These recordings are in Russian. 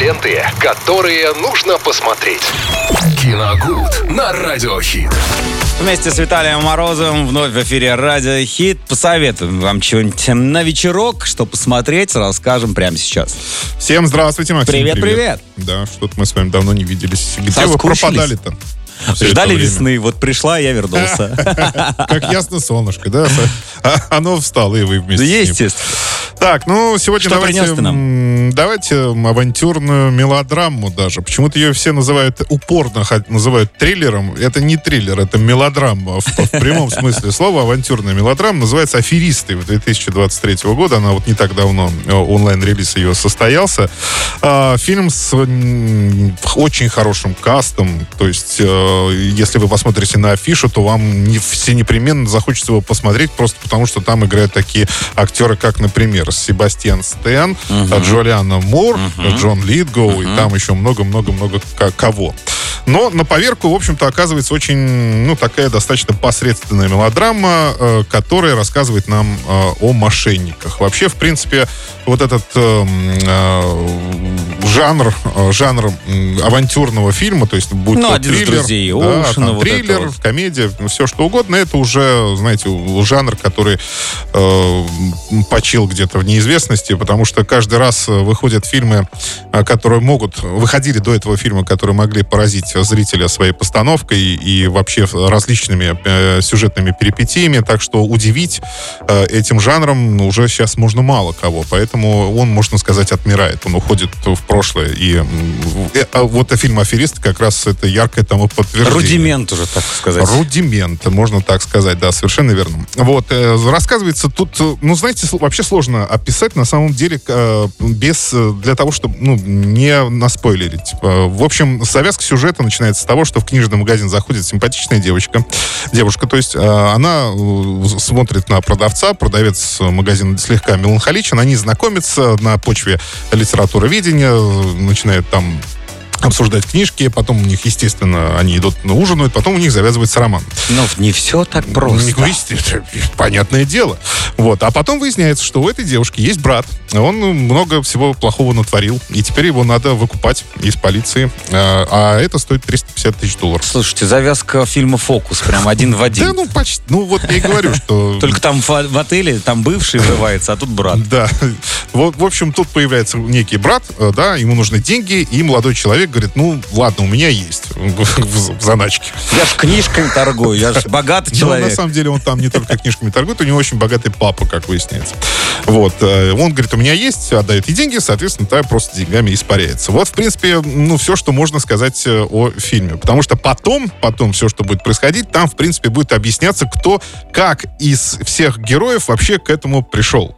ленты, которые нужно посмотреть. Киногуд на Радиохит. Вместе с Виталием Морозовым вновь в эфире Радио Хит. Посоветуем вам чего-нибудь на вечерок, что посмотреть, расскажем прямо сейчас. Всем здравствуйте, Максим. Привет, привет. Да, что-то мы с вами давно не виделись. Где вы пропадали-то? это Ждали весны, вот пришла, я вернулся. Как ясно солнышко, да? Оно встало, и вы вместе. Естественно. Так, ну, сегодня Что давайте, ты нам? давайте авантюрную мелодраму даже. Почему-то ее все называют, упорно называют триллером. Это не триллер, это мелодрама. В, в прямом смысле слова авантюрная мелодрама называется «Аферисты» 2023 года. Она вот не так давно, э, онлайн-релиз ее состоялся. А, фильм с очень хорошим кастом. То есть, э, если вы посмотрите на афишу, то вам не, все непременно захочется его посмотреть, просто потому что там играют такие актеры, как, например, Себастьян Стэн, э, Джулиана Мур, э, Джон Литгоу, и там еще много-много-много ко- кого. Но на поверку, в общем-то, оказывается очень, ну, такая достаточно посредственная мелодрама, э, которая рассказывает нам э, о мошенниках. Вообще, в принципе, вот этот э, э, жанр, э, жанр авантюрного фильма, то есть будь Ну, то «Один из триллер, друзей да, Оушена», там вот триллер, вот. комедия, все что угодно, это уже, знаете, жанр, который э, почил где-то в неизвестности, потому что каждый раз э, выходят фильмы, э, которые могут, выходили до этого фильма, которые могли поразить зрителя своей постановкой и вообще различными э, сюжетными перипетиями, так что удивить э, этим жанром уже сейчас можно мало кого, поэтому он, можно сказать, отмирает, он уходит в прошлое, и м, э, а вот фильм «Аферист» как раз это яркое тому подтверждение. Рудимент уже, так сказать. Рудимент, можно так сказать, да, совершенно верно. Вот, э, рассказывается тут, э, ну, знаете, вообще сложно описать, на самом деле, э, без, э, для того, чтобы, ну, не наспойлерить. Э, В общем, завязка сюжета начинается с того, что в книжный магазин заходит симпатичная девочка, девушка, то есть э, она смотрит на продавца, продавец магазина слегка меланхоличен, они знакомятся на почве литературоведения, начинают там обсуждать книжки, потом у них, естественно, они идут на ужинают, потом у них завязывается роман. Но не все так просто. Ну, естественно, понятное дело. Вот. А потом выясняется, что у этой девушки есть брат. Он много всего плохого натворил. И теперь его надо выкупать из полиции. А, а это стоит 350 тысяч долларов. Слушайте, завязка фильма «Фокус» прям один в один. Да, ну почти. Ну вот я и говорю, что... Только там в, отеле, там бывший врывается, а тут брат. Да. В общем, тут появляется некий брат, э, да, ему нужны деньги, и молодой человек говорит, ну, ладно, у меня есть в, заначке. Я ж книжками торгую, я ж богатый Но человек. на самом деле он там не только книжками торгует, у него очень богатый папа, как выясняется. Вот. э, Он говорит, у меня есть, отдает ей деньги, соответственно, та просто деньгами испаряется. Вот, в принципе, ну, все, что можно сказать э, о фильме. Потому что потом, потом все, что будет происходить, там, в принципе, будет объясняться, кто, как из всех героев вообще к этому пришел.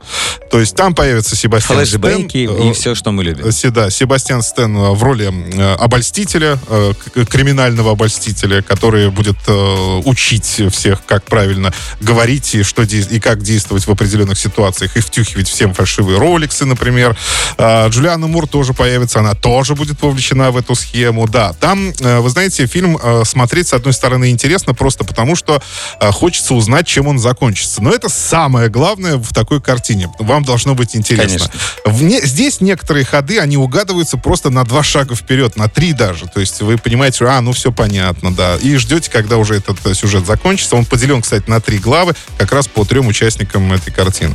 То есть там появится Себастьян Флэшбэки Стэн, и э, все, что мы любим. Се- Да, Себастьян Стэн э, в роли э, обольстителя, э, криминального обольстителя, который будет э, учить всех, как правильно говорить и, что, и как действовать в определенных ситуациях, и втюхивать всем фальшивые роликсы, например. А, Джулиана Мур тоже появится, она тоже будет вовлечена в эту схему. Да, там, э, вы знаете, фильм э, смотреть, с одной стороны, интересно, просто потому что э, хочется узнать, чем он закончится. Но это самое главное в такой картине. Вам должно быть интересно. Вне- здесь некоторые ходы, они угадываются просто на два шага вперед, на три даже. То есть вы понимаете, а, ну все понятно, да. И ждете, когда уже этот э, сюжет закончится. Он поделен, кстати, на три главы, как раз по трем участникам этой картины.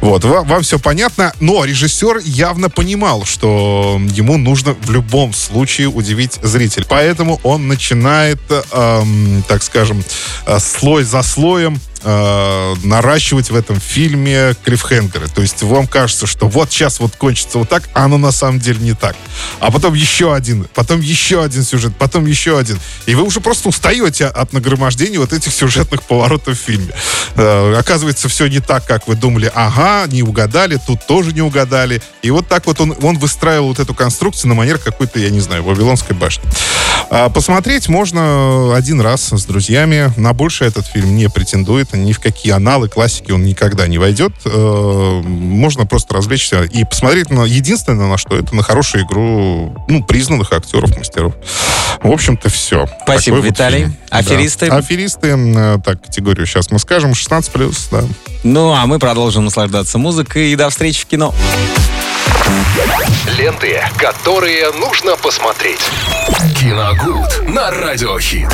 Вот, вам, вам все понятно, но режиссер явно понимал, что ему нужно в любом случае удивить зрителя. Поэтому он начинает, эм, так скажем, э, слой за слоем э, наращивать в этом фильме клиффхенгеры. То есть вам кажется, что вот сейчас вот кончится вот так, а оно на самом деле не так. А потом еще один, потом еще один сюжет, потом еще один. И вы уже просто устаете от нагромождения вот этих сюжетных поворотов в фильме. Э, оказывается, все не так, как вы думали. Ага, не угадали, тут тоже не угадали. И вот так вот он, он выстраивал вот эту конструкцию на манер какой-то, я не знаю, Вавилонской башни. А посмотреть можно один раз с друзьями. На больше этот фильм не претендует. Ни в какие аналы классики он никогда не войдет. Э, Можно просто развлечься и посмотреть на единственное, на что это на хорошую игру ну, признанных актеров, мастеров. В общем-то, все. Спасибо, Виталий. Аферисты? Аферисты, э, так, категорию сейчас мы скажем, 16+, да. Ну, а мы продолжим наслаждаться музыкой и до встречи в кино. Ленты, которые нужно посмотреть. Киногуд на радиохит.